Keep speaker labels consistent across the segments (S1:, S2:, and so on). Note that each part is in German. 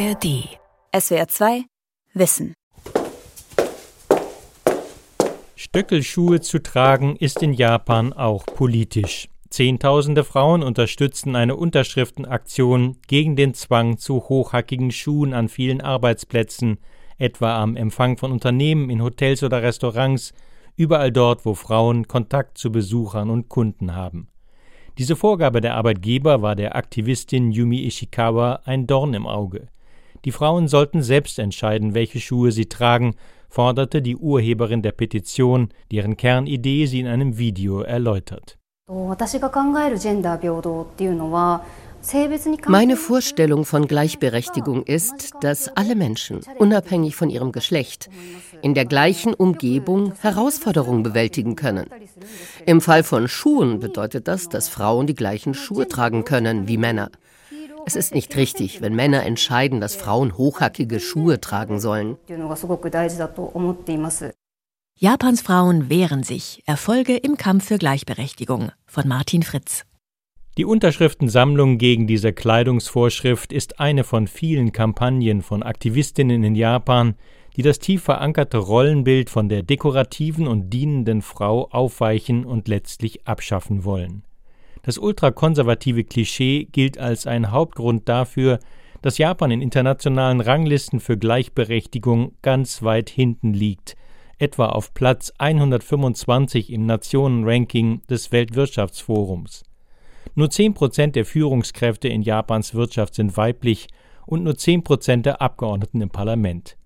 S1: ARD. SWR 2 Wissen.
S2: Stöckelschuhe zu tragen ist in Japan auch politisch. Zehntausende Frauen unterstützten eine Unterschriftenaktion gegen den Zwang zu hochhackigen Schuhen an vielen Arbeitsplätzen, etwa am Empfang von Unternehmen, in Hotels oder Restaurants, überall dort, wo Frauen Kontakt zu Besuchern und Kunden haben. Diese Vorgabe der Arbeitgeber war der Aktivistin Yumi Ishikawa ein Dorn im Auge. Die Frauen sollten selbst entscheiden, welche Schuhe sie tragen, forderte die Urheberin der Petition, deren Kernidee sie in einem Video erläutert.
S3: Meine Vorstellung von Gleichberechtigung ist, dass alle Menschen, unabhängig von ihrem Geschlecht, in der gleichen Umgebung Herausforderungen bewältigen können. Im Fall von Schuhen bedeutet das, dass Frauen die gleichen Schuhe tragen können wie Männer. Es ist nicht richtig, wenn Männer entscheiden, dass Frauen hochhackige Schuhe tragen sollen.
S1: Japans Frauen wehren sich. Erfolge im Kampf für Gleichberechtigung von Martin Fritz.
S2: Die Unterschriftensammlung gegen diese Kleidungsvorschrift ist eine von vielen Kampagnen von Aktivistinnen in Japan, die das tief verankerte Rollenbild von der dekorativen und dienenden Frau aufweichen und letztlich abschaffen wollen. Das ultrakonservative Klischee gilt als ein Hauptgrund dafür, dass Japan in internationalen Ranglisten für Gleichberechtigung ganz weit hinten liegt, etwa auf Platz 125 im Nationenranking des Weltwirtschaftsforums. Nur 10 Prozent der Führungskräfte in Japans Wirtschaft sind weiblich und nur 10 Prozent der Abgeordneten im Parlament.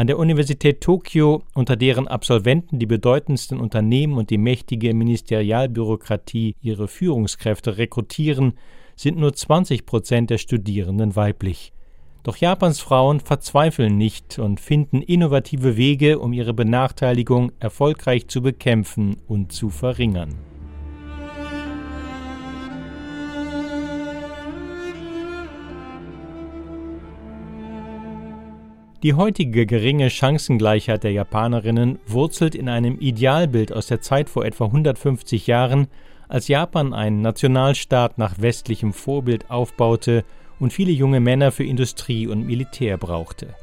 S2: An der Universität Tokio, unter deren Absolventen die bedeutendsten Unternehmen und die mächtige Ministerialbürokratie ihre Führungskräfte rekrutieren, sind nur 20 Prozent der Studierenden weiblich. Doch Japans Frauen verzweifeln nicht und finden innovative Wege, um ihre Benachteiligung erfolgreich zu bekämpfen und zu verringern. Die heutige geringe Chancengleichheit der Japanerinnen wurzelt in einem Idealbild aus der Zeit vor etwa 150 Jahren, als Japan einen Nationalstaat nach westlichem Vorbild aufbaute und viele junge Männer für Industrie und Militär brauchte.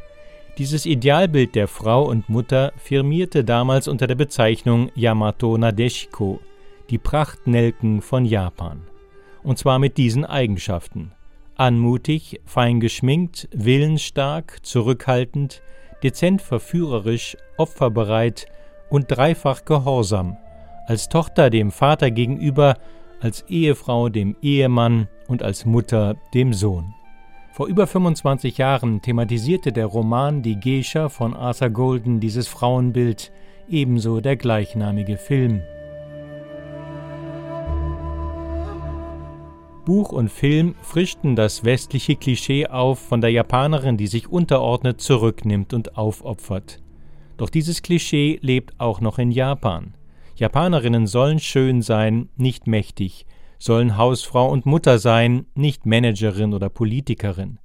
S2: Dieses Idealbild der Frau und Mutter firmierte damals unter der Bezeichnung Yamato Nadeshiko, die Prachtnelken von Japan. Und zwar mit diesen Eigenschaften Anmutig, fein geschminkt, willensstark, zurückhaltend, dezent verführerisch, opferbereit und dreifach gehorsam, als Tochter dem Vater gegenüber, als Ehefrau dem Ehemann und als Mutter dem Sohn. Vor über 25 Jahren thematisierte der Roman Die Geisha von Arthur Golden dieses Frauenbild, ebenso der gleichnamige Film. Buch und Film frischten das westliche Klischee auf von der Japanerin, die sich unterordnet, zurücknimmt und aufopfert. Doch dieses Klischee lebt auch noch in Japan. Japanerinnen sollen schön sein, nicht mächtig, sollen Hausfrau und Mutter sein, nicht Managerin oder Politikerin.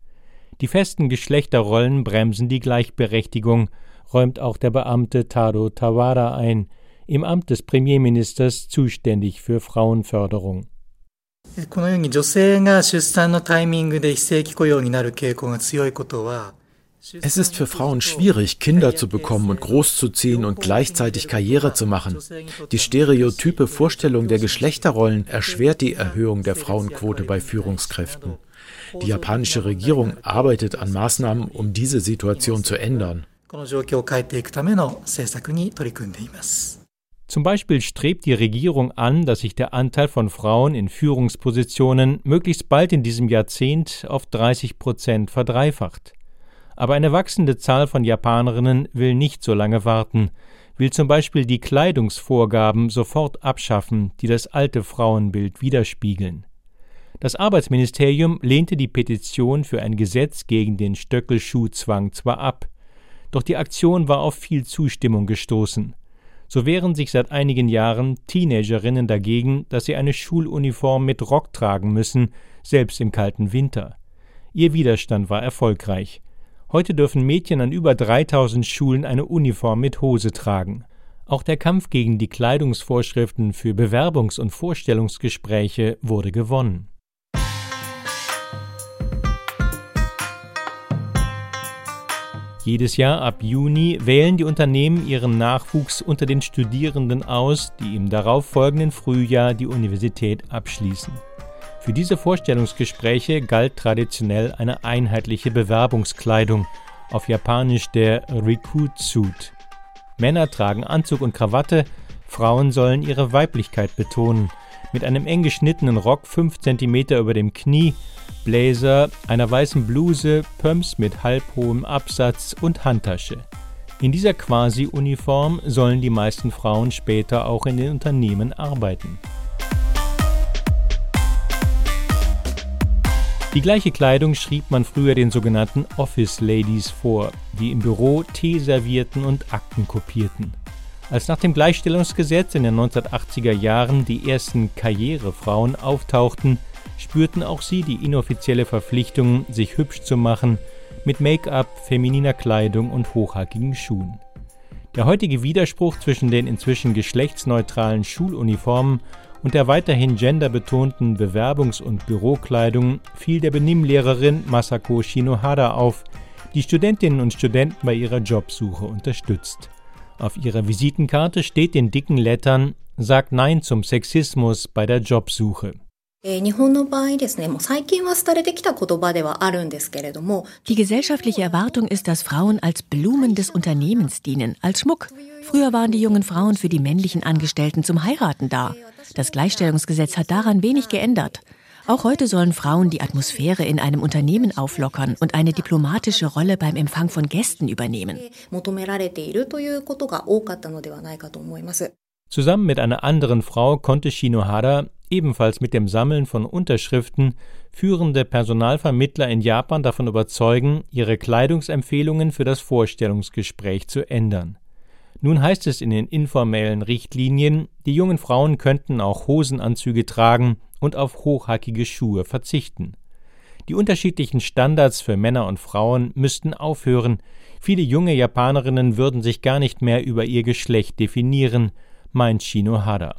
S2: Die festen Geschlechterrollen bremsen die Gleichberechtigung, räumt auch der Beamte Tado Tawara ein, im Amt des Premierministers zuständig für Frauenförderung. このように女性が出産のタイミングで非正規雇用になる傾向が強いことは
S4: Es ist für Frauen schwierig, Kinder zu bekommen und großzuziehen und gleichzeitig Karriere zu machen. Die stereotype Vorstellung der Geschlechterrollen erschwert die Erhöhung der Frauenquote bei Führungskräften. Die japanische Regierung arbeitet an Maßnahmen, um diese Situation zu ändern.
S2: Zum Beispiel strebt die Regierung an, dass sich der Anteil von Frauen in Führungspositionen möglichst bald in diesem Jahrzehnt auf 30 Prozent verdreifacht. Aber eine wachsende Zahl von Japanerinnen will nicht so lange warten, will zum Beispiel die Kleidungsvorgaben sofort abschaffen, die das alte Frauenbild widerspiegeln. Das Arbeitsministerium lehnte die Petition für ein Gesetz gegen den Stöckelschuhzwang zwar ab, doch die Aktion war auf viel Zustimmung gestoßen. So wehren sich seit einigen Jahren Teenagerinnen dagegen, dass sie eine Schuluniform mit Rock tragen müssen, selbst im kalten Winter. Ihr Widerstand war erfolgreich. Heute dürfen Mädchen an über 3000 Schulen eine Uniform mit Hose tragen. Auch der Kampf gegen die Kleidungsvorschriften für Bewerbungs- und Vorstellungsgespräche wurde gewonnen. Jedes Jahr ab Juni wählen die Unternehmen ihren Nachwuchs unter den Studierenden aus, die im darauffolgenden Frühjahr die Universität abschließen. Für diese Vorstellungsgespräche galt traditionell eine einheitliche Bewerbungskleidung, auf Japanisch der Recruit Suit. Männer tragen Anzug und Krawatte, Frauen sollen ihre Weiblichkeit betonen, mit einem eng geschnittenen Rock 5 cm über dem Knie, Blazer, einer weißen Bluse, Pumps mit halbhohem Absatz und Handtasche. In dieser Quasi-Uniform sollen die meisten Frauen später auch in den Unternehmen arbeiten. Die gleiche Kleidung schrieb man früher den sogenannten Office Ladies vor, die im Büro Tee servierten und Akten kopierten. Als nach dem Gleichstellungsgesetz in den 1980er Jahren die ersten Karrierefrauen auftauchten, spürten auch sie die inoffizielle Verpflichtung, sich hübsch zu machen, mit Make-up, femininer Kleidung und hochhackigen Schuhen. Der heutige Widerspruch zwischen den inzwischen geschlechtsneutralen Schuluniformen und der weiterhin genderbetonten Bewerbungs- und Bürokleidung fiel der Benimmlehrerin Masako Shinohara auf, die Studentinnen und Studenten bei ihrer Jobsuche unterstützt. Auf ihrer Visitenkarte steht in dicken Lettern Sagt Nein zum Sexismus bei der Jobsuche.
S1: Die gesellschaftliche Erwartung ist, dass Frauen als Blumen des Unternehmens dienen, als Schmuck. Früher waren die jungen Frauen für die männlichen Angestellten zum Heiraten da. Das Gleichstellungsgesetz hat daran wenig geändert. Auch heute sollen Frauen die Atmosphäre in einem Unternehmen auflockern und eine diplomatische Rolle beim Empfang von Gästen übernehmen.
S2: Zusammen mit einer anderen Frau konnte Shinohara ebenfalls mit dem Sammeln von Unterschriften führende Personalvermittler in Japan davon überzeugen, ihre Kleidungsempfehlungen für das Vorstellungsgespräch zu ändern. Nun heißt es in den informellen Richtlinien, die jungen Frauen könnten auch Hosenanzüge tragen und auf hochhackige Schuhe verzichten. Die unterschiedlichen Standards für Männer und Frauen müssten aufhören, viele junge Japanerinnen würden sich gar nicht mehr über ihr Geschlecht definieren, meint Shinohara.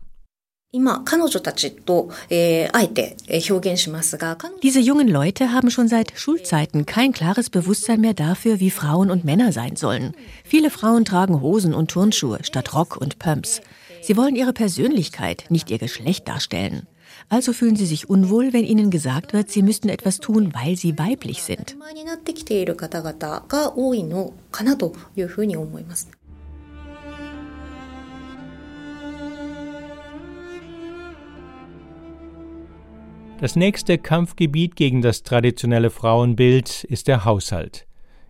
S1: Diese jungen Leute haben schon seit Schulzeiten kein klares Bewusstsein mehr dafür, wie Frauen und Männer sein sollen. Viele Frauen tragen Hosen und Turnschuhe statt Rock und Pumps. Sie wollen ihre Persönlichkeit, nicht ihr Geschlecht darstellen. Also fühlen sie sich unwohl, wenn ihnen gesagt wird, sie müssten etwas tun, weil sie weiblich sind.
S2: Das nächste Kampfgebiet gegen das traditionelle Frauenbild ist der Haushalt.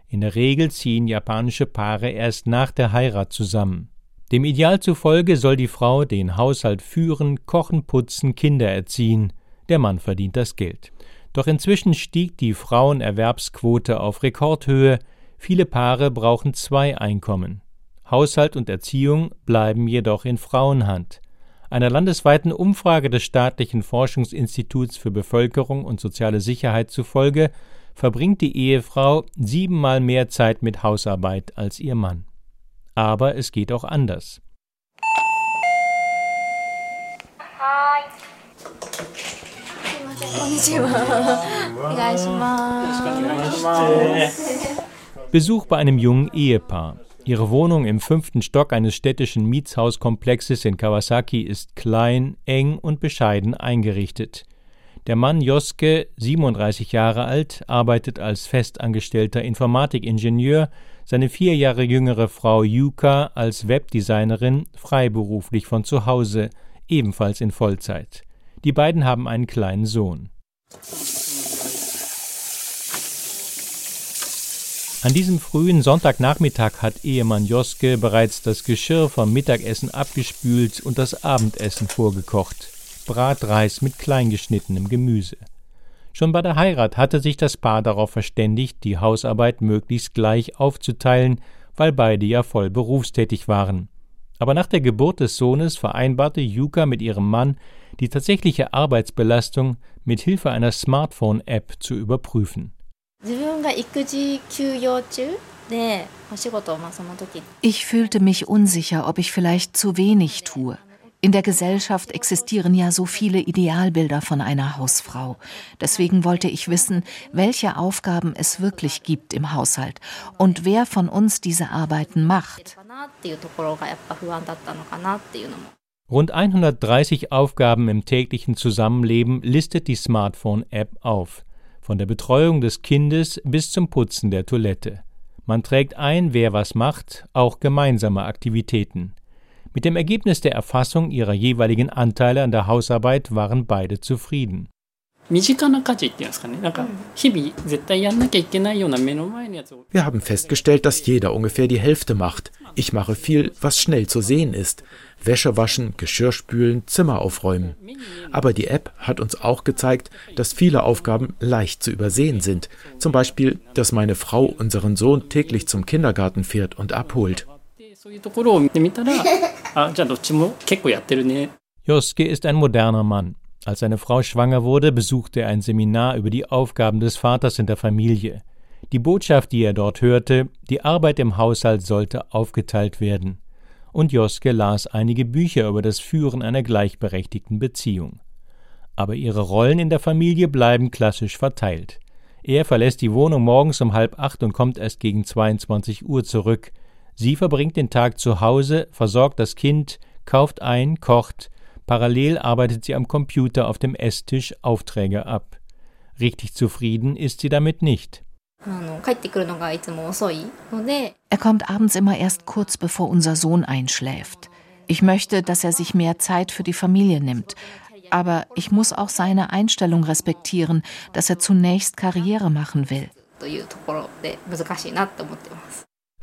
S2: In der Regel ziehen japanische Paare erst nach der Heirat zusammen. Dem Ideal zufolge soll die Frau den Haushalt führen, kochen, putzen, Kinder erziehen, der Mann verdient das Geld. Doch inzwischen stieg die Frauenerwerbsquote auf Rekordhöhe, viele Paare brauchen zwei Einkommen. Haushalt und Erziehung bleiben jedoch in Frauenhand. Einer landesweiten Umfrage des staatlichen Forschungsinstituts für Bevölkerung und soziale Sicherheit zufolge verbringt die Ehefrau siebenmal mehr Zeit mit Hausarbeit als ihr Mann. Aber es geht auch anders. Besuch bei einem jungen Ehepaar. Ihre Wohnung im fünften Stock eines städtischen Mietshauskomplexes in Kawasaki ist klein, eng und bescheiden eingerichtet. Der Mann Joske, 37 Jahre alt, arbeitet als festangestellter Informatikingenieur, seine vier Jahre jüngere Frau Yuka als Webdesignerin freiberuflich von zu Hause, ebenfalls in Vollzeit. Die beiden haben einen kleinen Sohn. An diesem frühen Sonntagnachmittag hat Ehemann Joske bereits das Geschirr vom Mittagessen abgespült und das Abendessen vorgekocht. Bratreis mit kleingeschnittenem Gemüse. Schon bei der Heirat hatte sich das Paar darauf verständigt, die Hausarbeit möglichst gleich aufzuteilen, weil beide ja voll berufstätig waren. Aber nach der Geburt des Sohnes vereinbarte Yuka mit ihrem Mann, die tatsächliche Arbeitsbelastung mit Hilfe einer Smartphone-App zu überprüfen.
S5: Ich fühlte mich unsicher, ob ich vielleicht zu wenig tue. In der Gesellschaft existieren ja so viele Idealbilder von einer Hausfrau. Deswegen wollte ich wissen, welche Aufgaben es wirklich gibt im Haushalt und wer von uns diese Arbeiten macht.
S2: Rund 130 Aufgaben im täglichen Zusammenleben listet die Smartphone-App auf, von der Betreuung des Kindes bis zum Putzen der Toilette. Man trägt ein, wer was macht, auch gemeinsame Aktivitäten. Mit dem Ergebnis der Erfassung ihrer jeweiligen Anteile an der Hausarbeit waren beide zufrieden. Wir
S4: haben festgestellt, dass jeder ungefähr die Hälfte macht. Ich mache viel, was schnell zu sehen ist. Wäsche waschen, Geschirr spülen, Zimmer aufräumen. Aber die App hat uns auch gezeigt, dass viele Aufgaben leicht zu übersehen sind. Zum Beispiel, dass meine Frau unseren Sohn täglich zum Kindergarten fährt und abholt.
S2: Joske ist ein moderner Mann. Als seine Frau schwanger wurde, besuchte er ein Seminar über die Aufgaben des Vaters in der Familie. Die Botschaft, die er dort hörte, die Arbeit im Haushalt sollte aufgeteilt werden. Und Joske las einige Bücher über das Führen einer gleichberechtigten Beziehung. Aber ihre Rollen in der Familie bleiben klassisch verteilt. Er verlässt die Wohnung morgens um halb acht und kommt erst gegen 22 Uhr zurück. Sie verbringt den Tag zu Hause, versorgt das Kind, kauft ein, kocht, parallel arbeitet sie am Computer auf dem Esstisch Aufträge ab. Richtig zufrieden ist sie damit nicht.
S5: Er kommt abends immer erst kurz bevor unser Sohn einschläft. Ich möchte, dass er sich mehr Zeit für die Familie nimmt. Aber ich muss auch seine Einstellung respektieren, dass er zunächst Karriere machen will.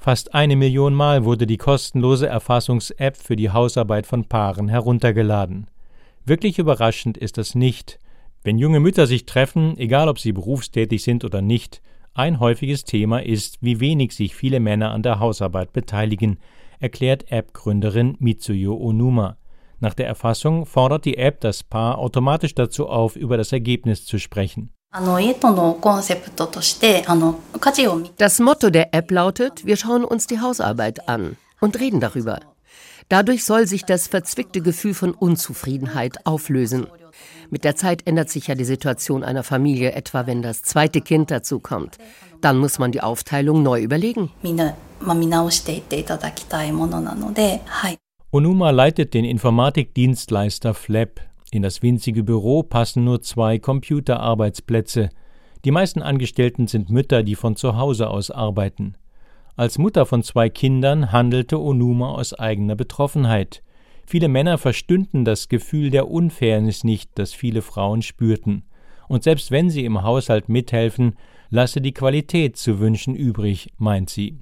S2: Fast eine Million Mal wurde die kostenlose Erfassungs-App für die Hausarbeit von Paaren heruntergeladen. Wirklich überraschend ist das nicht. Wenn junge Mütter sich treffen, egal ob sie berufstätig sind oder nicht, ein häufiges Thema ist, wie wenig sich viele Männer an der Hausarbeit beteiligen, erklärt App-Gründerin Mitsuyo Onuma. Nach der Erfassung fordert die App das Paar automatisch dazu auf, über das Ergebnis zu sprechen.
S3: Das Motto der App lautet, wir schauen uns die Hausarbeit an und reden darüber. Dadurch soll sich das verzwickte Gefühl von Unzufriedenheit auflösen. Mit der Zeit ändert sich ja die Situation einer Familie, etwa wenn das zweite Kind dazukommt. Dann muss man die Aufteilung neu überlegen.
S2: Onuma leitet den Informatikdienstleister Flap, in das winzige Büro passen nur zwei Computerarbeitsplätze. Die meisten Angestellten sind Mütter, die von zu Hause aus arbeiten. Als Mutter von zwei Kindern handelte Onuma aus eigener Betroffenheit. Viele Männer verstünden das Gefühl der Unfairness nicht, das viele Frauen spürten. Und selbst wenn sie im Haushalt mithelfen, lasse die Qualität zu wünschen übrig, meint sie.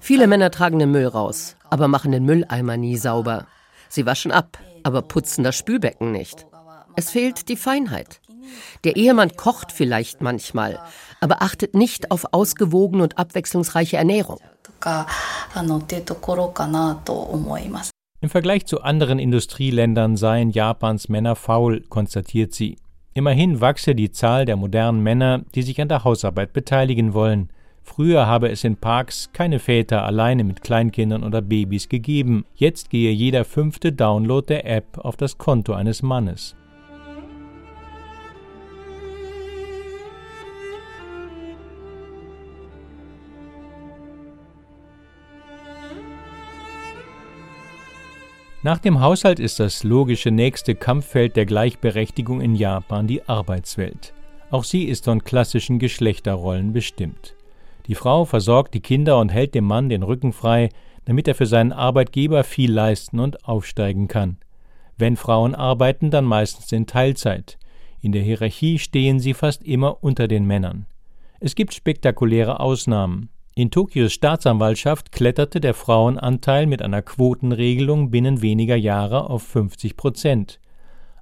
S3: Viele Männer tragen den Müll raus, aber machen den Mülleimer nie sauber. Sie waschen ab, aber putzen das Spülbecken nicht. Es fehlt die Feinheit. Der Ehemann kocht vielleicht manchmal, aber achtet nicht auf ausgewogene und abwechslungsreiche Ernährung.
S2: Im Vergleich zu anderen Industrieländern seien Japans Männer faul, konstatiert sie. Immerhin wachse die Zahl der modernen Männer, die sich an der Hausarbeit beteiligen wollen. Früher habe es in Parks keine Väter alleine mit Kleinkindern oder Babys gegeben. Jetzt gehe jeder fünfte Download der App auf das Konto eines Mannes. Nach dem Haushalt ist das logische nächste Kampffeld der Gleichberechtigung in Japan die Arbeitswelt. Auch sie ist von klassischen Geschlechterrollen bestimmt. Die Frau versorgt die Kinder und hält dem Mann den Rücken frei, damit er für seinen Arbeitgeber viel leisten und aufsteigen kann. Wenn Frauen arbeiten, dann meistens in Teilzeit. In der Hierarchie stehen sie fast immer unter den Männern. Es gibt spektakuläre Ausnahmen. In Tokios Staatsanwaltschaft kletterte der Frauenanteil mit einer Quotenregelung binnen weniger Jahre auf 50 Prozent.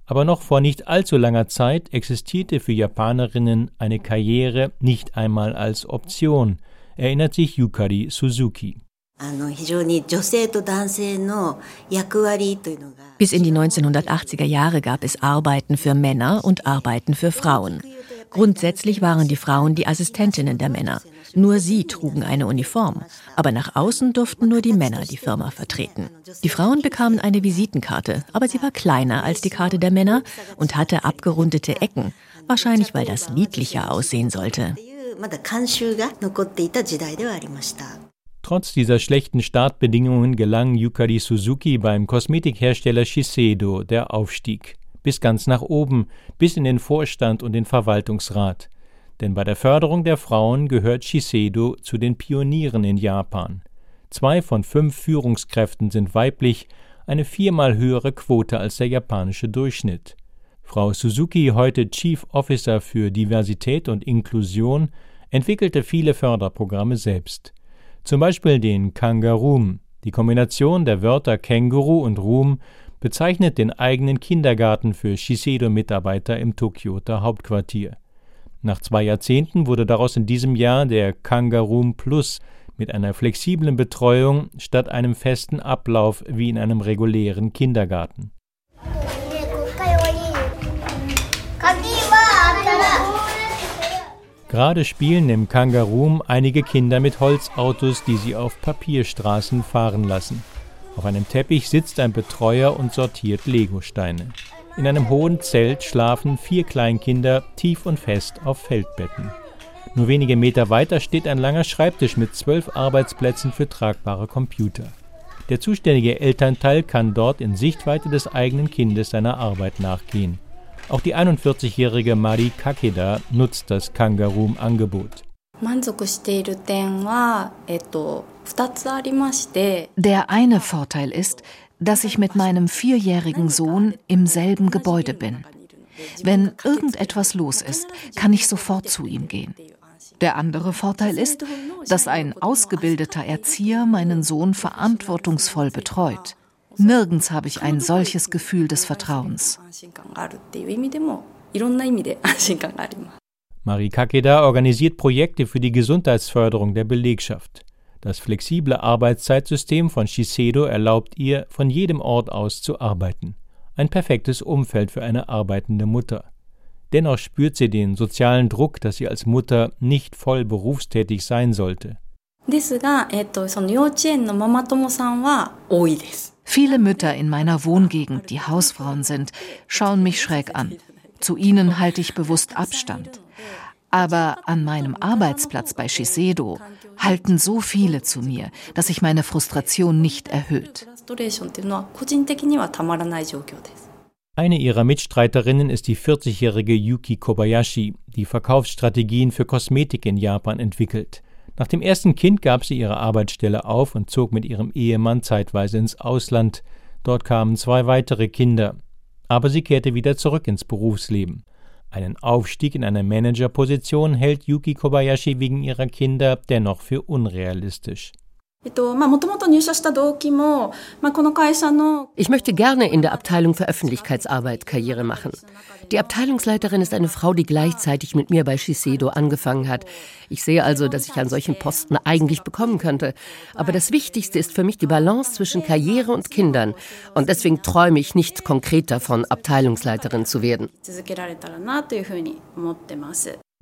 S2: Aber noch vor nicht allzu langer Zeit existierte für Japanerinnen eine Karriere nicht einmal als Option, erinnert sich Yukari Suzuki.
S1: Bis in die 1980er Jahre gab es Arbeiten für Männer und Arbeiten für Frauen. Grundsätzlich waren die Frauen die Assistentinnen der Männer. Nur sie trugen eine Uniform, aber nach außen durften nur die Männer die Firma vertreten. Die Frauen bekamen eine Visitenkarte, aber sie war kleiner als die Karte der Männer und hatte abgerundete Ecken, wahrscheinlich weil das niedlicher aussehen sollte.
S2: Trotz dieser schlechten Startbedingungen gelang Yukari Suzuki beim Kosmetikhersteller Shiseido der Aufstieg. Bis ganz nach oben, bis in den Vorstand und den Verwaltungsrat. Denn bei der Förderung der Frauen gehört Shiseido zu den Pionieren in Japan. Zwei von fünf Führungskräften sind weiblich, eine viermal höhere Quote als der japanische Durchschnitt. Frau Suzuki, heute Chief Officer für Diversität und Inklusion, entwickelte viele Förderprogramme selbst. Zum Beispiel den Kangaroom. Die Kombination der Wörter Känguru und Room bezeichnet den eigenen Kindergarten für Shiseido-Mitarbeiter im Tokioter Hauptquartier. Nach zwei Jahrzehnten wurde daraus in diesem Jahr der Kangaroom Plus mit einer flexiblen Betreuung statt einem festen Ablauf wie in einem regulären Kindergarten. Gerade spielen im Kangaroom einige Kinder mit Holzautos, die sie auf Papierstraßen fahren lassen. Auf einem Teppich sitzt ein Betreuer und sortiert Legosteine. In einem hohen Zelt schlafen vier Kleinkinder tief und fest auf Feldbetten. Nur wenige Meter weiter steht ein langer Schreibtisch mit zwölf Arbeitsplätzen für tragbare Computer. Der zuständige Elternteil kann dort in Sichtweite des eigenen Kindes seiner Arbeit nachgehen. Auch die 41-jährige Mari Kakeda nutzt das Kangaroom-Angebot.
S5: Der eine Vorteil ist, dass ich mit meinem vierjährigen Sohn im selben Gebäude bin. Wenn irgendetwas los ist, kann ich sofort zu ihm gehen. Der andere Vorteil ist, dass ein ausgebildeter Erzieher meinen Sohn verantwortungsvoll betreut. Nirgends habe ich ein solches Gefühl des Vertrauens.
S2: Marie Kakeda organisiert Projekte für die Gesundheitsförderung der Belegschaft. Das flexible Arbeitszeitsystem von Shiseido erlaubt ihr, von jedem Ort aus zu arbeiten. Ein perfektes Umfeld für eine arbeitende Mutter. Dennoch spürt sie den sozialen Druck, dass sie als Mutter nicht voll berufstätig sein sollte.
S5: Viele Mütter in meiner Wohngegend, die Hausfrauen sind, schauen mich schräg an. Zu ihnen halte ich bewusst Abstand. Aber an meinem Arbeitsplatz bei Shiseido halten so viele zu mir, dass sich meine Frustration nicht erhöht.
S2: Eine ihrer Mitstreiterinnen ist die 40-jährige Yuki Kobayashi, die Verkaufsstrategien für Kosmetik in Japan entwickelt. Nach dem ersten Kind gab sie ihre Arbeitsstelle auf und zog mit ihrem Ehemann zeitweise ins Ausland. Dort kamen zwei weitere Kinder. Aber sie kehrte wieder zurück ins Berufsleben. Einen Aufstieg in eine Managerposition hält Yuki Kobayashi wegen ihrer Kinder dennoch für unrealistisch.
S3: Ich möchte gerne in der Abteilung für Öffentlichkeitsarbeit Karriere machen. Die Abteilungsleiterin ist eine Frau, die gleichzeitig mit mir bei Shiseido angefangen hat. Ich sehe also, dass ich einen solchen Posten eigentlich bekommen könnte. Aber das Wichtigste ist für mich die Balance zwischen Karriere und Kindern. Und deswegen träume ich nicht konkret davon, Abteilungsleiterin zu werden.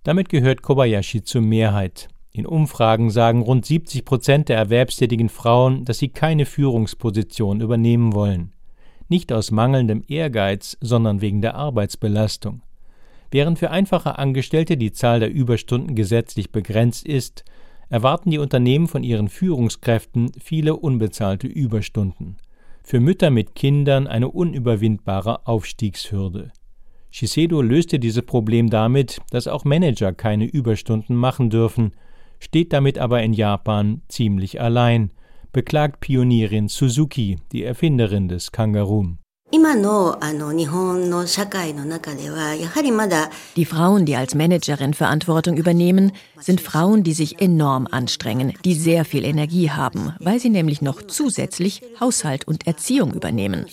S2: Damit gehört Kobayashi zur Mehrheit. In Umfragen sagen rund 70 Prozent der erwerbstätigen Frauen, dass sie keine Führungsposition übernehmen wollen. Nicht aus mangelndem Ehrgeiz, sondern wegen der Arbeitsbelastung. Während für einfache Angestellte die Zahl der Überstunden gesetzlich begrenzt ist, erwarten die Unternehmen von ihren Führungskräften viele unbezahlte Überstunden. Für Mütter mit Kindern eine unüberwindbare Aufstiegshürde. Shiseido löste dieses Problem damit, dass auch Manager keine Überstunden machen dürfen, steht damit aber in Japan ziemlich allein, beklagt Pionierin Suzuki, die Erfinderin des Kangaroom.
S1: Die Frauen, die als Managerin Verantwortung übernehmen, sind Frauen, die sich enorm anstrengen, die sehr viel Energie haben, weil sie nämlich noch zusätzlich Haushalt und Erziehung übernehmen.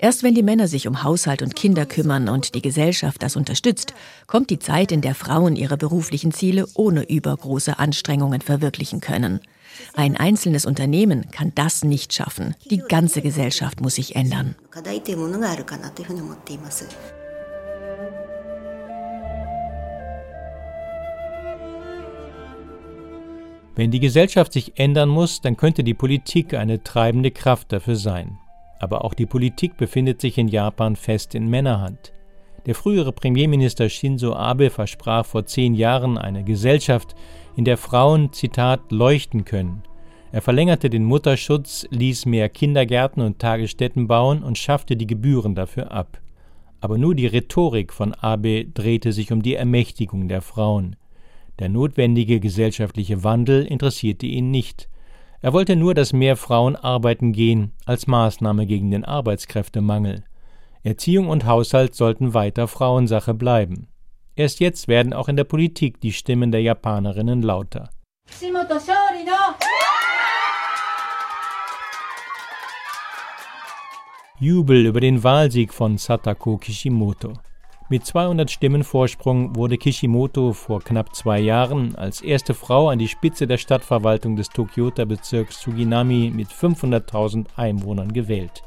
S1: Erst wenn die Männer sich um Haushalt und Kinder kümmern und die Gesellschaft das unterstützt, kommt die Zeit, in der Frauen ihre beruflichen Ziele ohne übergroße Anstrengungen verwirklichen können. Ein einzelnes Unternehmen kann das nicht schaffen. Die ganze Gesellschaft muss sich ändern.
S2: Wenn die Gesellschaft sich ändern muss, dann könnte die Politik eine treibende Kraft dafür sein. Aber auch die Politik befindet sich in Japan fest in Männerhand. Der frühere Premierminister Shinzo Abe versprach vor zehn Jahren eine Gesellschaft, in der Frauen, Zitat, leuchten können. Er verlängerte den Mutterschutz, ließ mehr Kindergärten und Tagesstätten bauen und schaffte die Gebühren dafür ab. Aber nur die Rhetorik von Abe drehte sich um die Ermächtigung der Frauen. Der notwendige gesellschaftliche Wandel interessierte ihn nicht. Er wollte nur, dass mehr Frauen arbeiten gehen, als Maßnahme gegen den Arbeitskräftemangel. Erziehung und Haushalt sollten weiter Frauensache bleiben. Erst jetzt werden auch in der Politik die Stimmen der Japanerinnen lauter. Jubel über den Wahlsieg von Satako Kishimoto. Mit 200 Stimmen Vorsprung wurde Kishimoto vor knapp zwei Jahren als erste Frau an die Spitze der Stadtverwaltung des Tokyota-Bezirks Suginami mit 500.000 Einwohnern gewählt.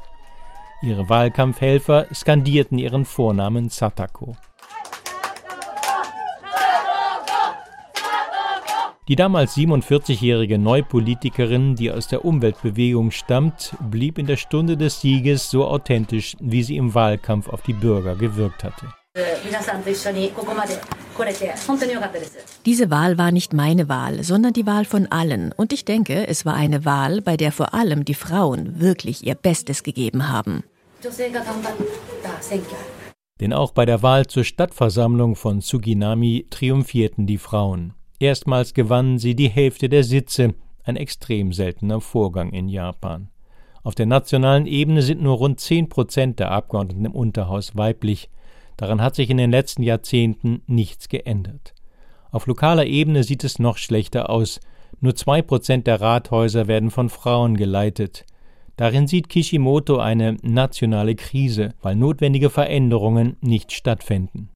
S2: Ihre Wahlkampfhelfer skandierten ihren Vornamen Satako. Die damals 47-jährige Neupolitikerin, die aus der Umweltbewegung stammt, blieb in der Stunde des Sieges so authentisch, wie sie im Wahlkampf auf die Bürger gewirkt hatte.
S1: Diese Wahl war nicht meine Wahl, sondern die Wahl von allen. Und ich denke, es war eine Wahl, bei der vor allem die Frauen wirklich ihr Bestes gegeben haben.
S2: Denn auch bei der Wahl zur Stadtversammlung von Suginami triumphierten die Frauen. Erstmals gewannen sie die Hälfte der Sitze, ein extrem seltener Vorgang in Japan. Auf der nationalen Ebene sind nur rund 10 Prozent der Abgeordneten im Unterhaus weiblich. Daran hat sich in den letzten Jahrzehnten nichts geändert. Auf lokaler Ebene sieht es noch schlechter aus. Nur zwei Prozent der Rathäuser werden von Frauen geleitet. Darin sieht Kishimoto eine nationale Krise, weil notwendige Veränderungen nicht stattfinden.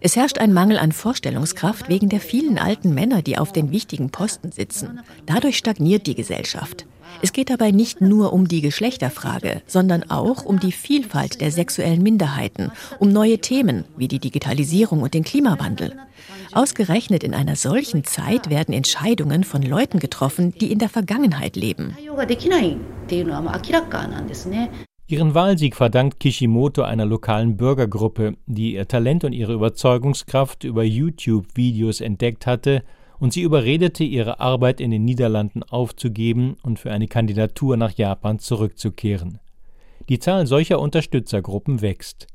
S1: Es herrscht ein Mangel an Vorstellungskraft wegen der vielen alten Männer, die auf den wichtigen Posten sitzen. Dadurch stagniert die Gesellschaft. Es geht dabei nicht nur um die Geschlechterfrage, sondern auch um die Vielfalt der sexuellen Minderheiten, um neue Themen wie die Digitalisierung und den Klimawandel. Ausgerechnet in einer solchen Zeit werden Entscheidungen von Leuten getroffen, die in der Vergangenheit leben.
S2: Ihren Wahlsieg verdankt Kishimoto einer lokalen Bürgergruppe, die ihr Talent und ihre Überzeugungskraft über YouTube-Videos entdeckt hatte und sie überredete, ihre Arbeit in den Niederlanden aufzugeben und für eine Kandidatur nach Japan zurückzukehren. Die Zahl solcher Unterstützergruppen wächst.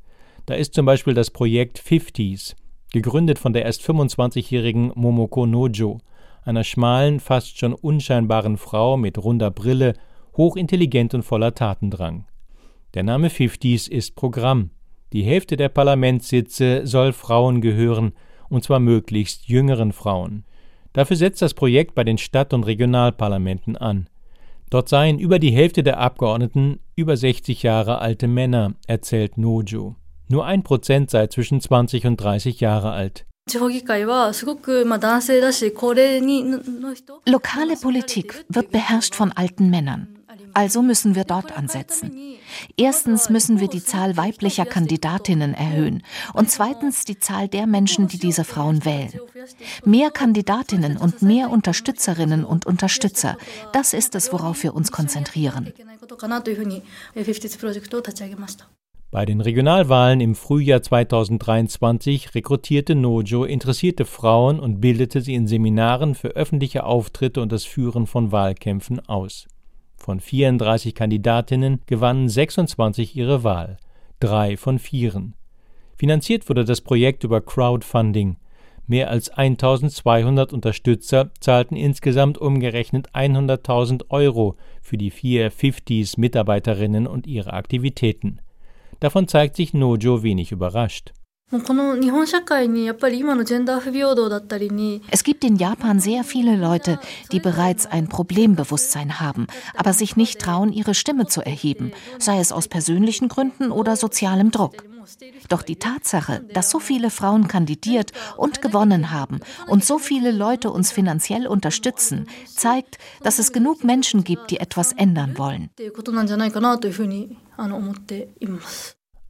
S2: Da ist zum Beispiel das Projekt 50s, gegründet von der erst 25-jährigen Momoko Nojo, einer schmalen, fast schon unscheinbaren Frau mit runder Brille, hochintelligent und voller Tatendrang. Der Name 50s ist Programm. Die Hälfte der Parlamentssitze soll Frauen gehören, und zwar möglichst jüngeren Frauen. Dafür setzt das Projekt bei den Stadt- und Regionalparlamenten an. Dort seien über die Hälfte der Abgeordneten über 60 Jahre alte Männer, erzählt Nojo. Nur ein Prozent sei zwischen 20 und 30 Jahre alt.
S5: Lokale Politik wird beherrscht von alten Männern. Also müssen wir dort ansetzen. Erstens müssen wir die Zahl weiblicher Kandidatinnen erhöhen und zweitens die Zahl der Menschen, die diese Frauen wählen. Mehr Kandidatinnen und mehr Unterstützerinnen und Unterstützer, das ist es, worauf wir uns konzentrieren.
S2: Bei den Regionalwahlen im Frühjahr 2023 rekrutierte Nojo interessierte Frauen und bildete sie in Seminaren für öffentliche Auftritte und das Führen von Wahlkämpfen aus. Von 34 Kandidatinnen gewannen 26 ihre Wahl, drei von vieren. Finanziert wurde das Projekt über Crowdfunding. Mehr als 1200 Unterstützer zahlten insgesamt umgerechnet 100.000 Euro für die vier 50s Mitarbeiterinnen und ihre Aktivitäten. Davon zeigt sich Nojo wenig überrascht.
S5: Es gibt in Japan sehr viele Leute, die bereits ein Problembewusstsein haben, aber sich nicht trauen, ihre Stimme zu erheben, sei es aus persönlichen Gründen oder sozialem Druck. Doch die Tatsache, dass so viele Frauen kandidiert und gewonnen haben und so viele Leute uns finanziell unterstützen, zeigt, dass es genug Menschen gibt, die etwas ändern wollen.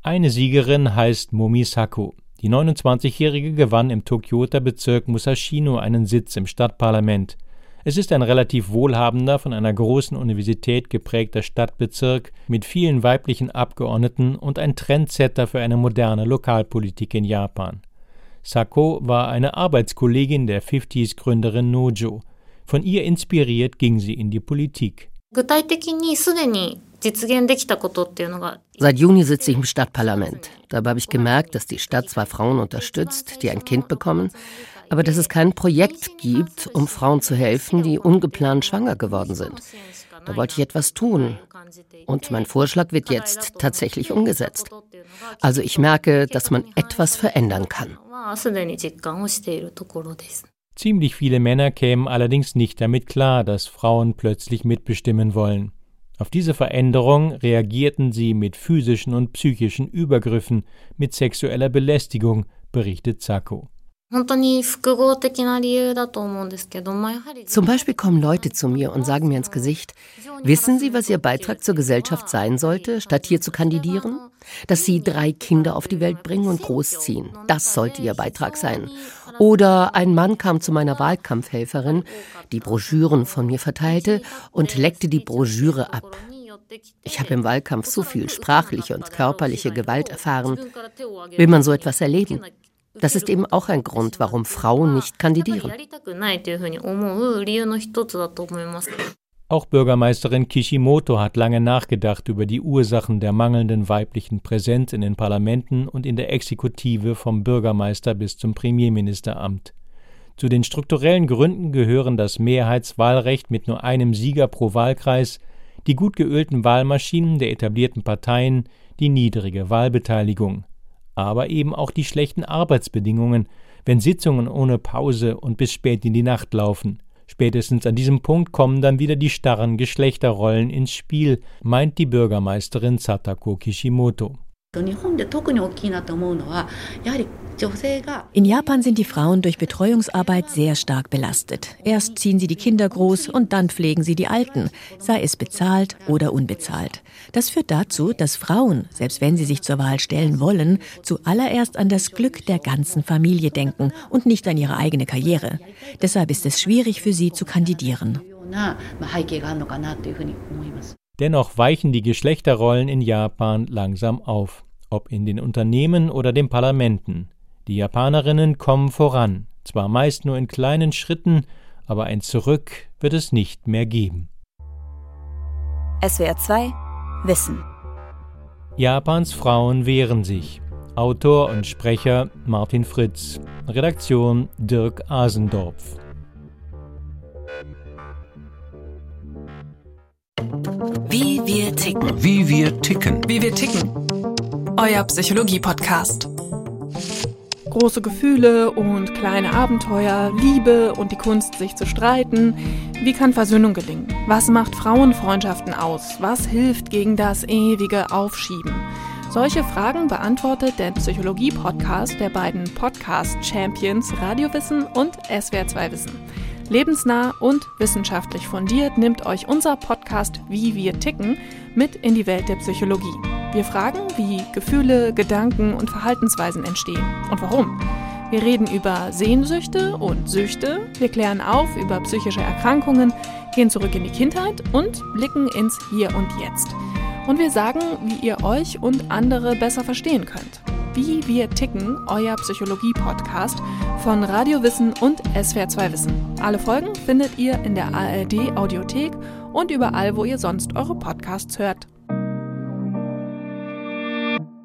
S2: Eine Siegerin heißt Momisako. Die 29-Jährige gewann im Tokioter-Bezirk Musashino einen Sitz im Stadtparlament. Es ist ein relativ wohlhabender, von einer großen Universität geprägter Stadtbezirk mit vielen weiblichen Abgeordneten und ein Trendsetter für eine moderne Lokalpolitik in Japan. Sako war eine Arbeitskollegin der 50s-Gründerin Nojo. Von ihr inspiriert ging sie in die Politik.
S3: Seit Juni sitze ich im Stadtparlament. Dabei habe ich gemerkt, dass die Stadt zwar Frauen unterstützt, die ein Kind bekommen, aber dass es kein Projekt gibt, um Frauen zu helfen, die ungeplant schwanger geworden sind. Da wollte ich etwas tun. Und mein Vorschlag wird jetzt tatsächlich umgesetzt. Also ich merke, dass man etwas verändern kann.
S2: Ziemlich viele Männer kämen allerdings nicht damit klar, dass Frauen plötzlich mitbestimmen wollen. Auf diese Veränderung reagierten sie mit physischen und psychischen Übergriffen, mit sexueller Belästigung, berichtet Sacco.
S3: Zum Beispiel kommen Leute zu mir und sagen mir ins Gesicht, wissen Sie, was Ihr Beitrag zur Gesellschaft sein sollte, statt hier zu kandidieren? Dass Sie drei Kinder auf die Welt bringen und großziehen. Das sollte Ihr Beitrag sein. Oder ein Mann kam zu meiner Wahlkampfhelferin, die Broschüren von mir verteilte und leckte die Broschüre ab. Ich habe im Wahlkampf so viel sprachliche und körperliche Gewalt erfahren. Will man so etwas erleben? Das ist eben auch ein Grund, warum Frauen nicht kandidieren.
S2: Auch Bürgermeisterin Kishimoto hat lange nachgedacht über die Ursachen der mangelnden weiblichen Präsenz in den Parlamenten und in der Exekutive vom Bürgermeister bis zum Premierministeramt. Zu den strukturellen Gründen gehören das Mehrheitswahlrecht mit nur einem Sieger pro Wahlkreis, die gut geölten Wahlmaschinen der etablierten Parteien, die niedrige Wahlbeteiligung aber eben auch die schlechten Arbeitsbedingungen, wenn Sitzungen ohne Pause und bis spät in die Nacht laufen. Spätestens an diesem Punkt kommen dann wieder die starren Geschlechterrollen ins Spiel, meint die Bürgermeisterin Satako Kishimoto.
S1: In Japan sind die Frauen durch Betreuungsarbeit sehr stark belastet. Erst ziehen sie die Kinder groß und dann pflegen sie die Alten, sei es bezahlt oder unbezahlt. Das führt dazu, dass Frauen, selbst wenn sie sich zur Wahl stellen wollen, zuallererst an das Glück der ganzen Familie denken und nicht an ihre eigene Karriere. Deshalb ist es schwierig für sie zu kandidieren.
S2: Dennoch weichen die Geschlechterrollen in Japan langsam auf, ob in den Unternehmen oder den Parlamenten. Die Japanerinnen kommen voran, zwar meist nur in kleinen Schritten, aber ein Zurück wird es nicht mehr geben.
S6: SWR 2 Wissen
S2: Japans Frauen wehren sich. Autor und Sprecher Martin Fritz. Redaktion Dirk Asendorf.
S6: Wie wir ticken.
S7: Wie wir ticken.
S8: Wie wir ticken. Euer Psychologie-Podcast. Große Gefühle und kleine Abenteuer, Liebe und die Kunst, sich zu streiten. Wie kann Versöhnung gelingen? Was macht Frauenfreundschaften aus? Was hilft gegen das ewige Aufschieben? Solche Fragen beantwortet der Psychologie-Podcast der beiden Podcast-Champions Radiowissen und SWR2 Wissen. Lebensnah und wissenschaftlich fundiert nimmt euch unser Podcast Wie wir ticken mit in die Welt der Psychologie. Wir fragen, wie Gefühle, Gedanken und Verhaltensweisen entstehen und warum. Wir reden über Sehnsüchte und Süchte, wir klären auf über psychische Erkrankungen, gehen zurück in die Kindheit und blicken ins Hier und Jetzt. Und wir sagen, wie ihr euch und andere besser verstehen könnt. Wie wir ticken, euer Psychologie-Podcast von Radio Wissen und SWR2 Wissen. Alle Folgen findet ihr in der ARD Audiothek und überall, wo ihr sonst eure Podcasts hört.